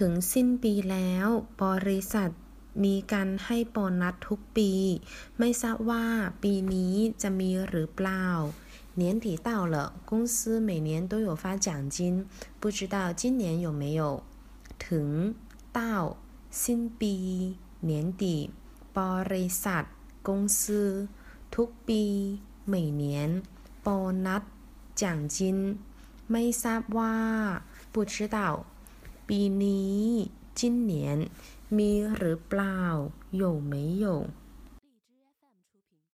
ถึงสิ้นปีแล้ว บริษัทมีการให้โบนัสทุกปี ไม่ทราบว่าปีนี้จะมีหรือเปล่า年底到了，公司每年都有发奖金，不知道今年有没有？ถึง到สิ้นปี年底บริษัท公司ทุกปี每年โบนัส奖金ไม่ทราบว่า不知道 ปีนี้今年มีหรือเปล่า有没有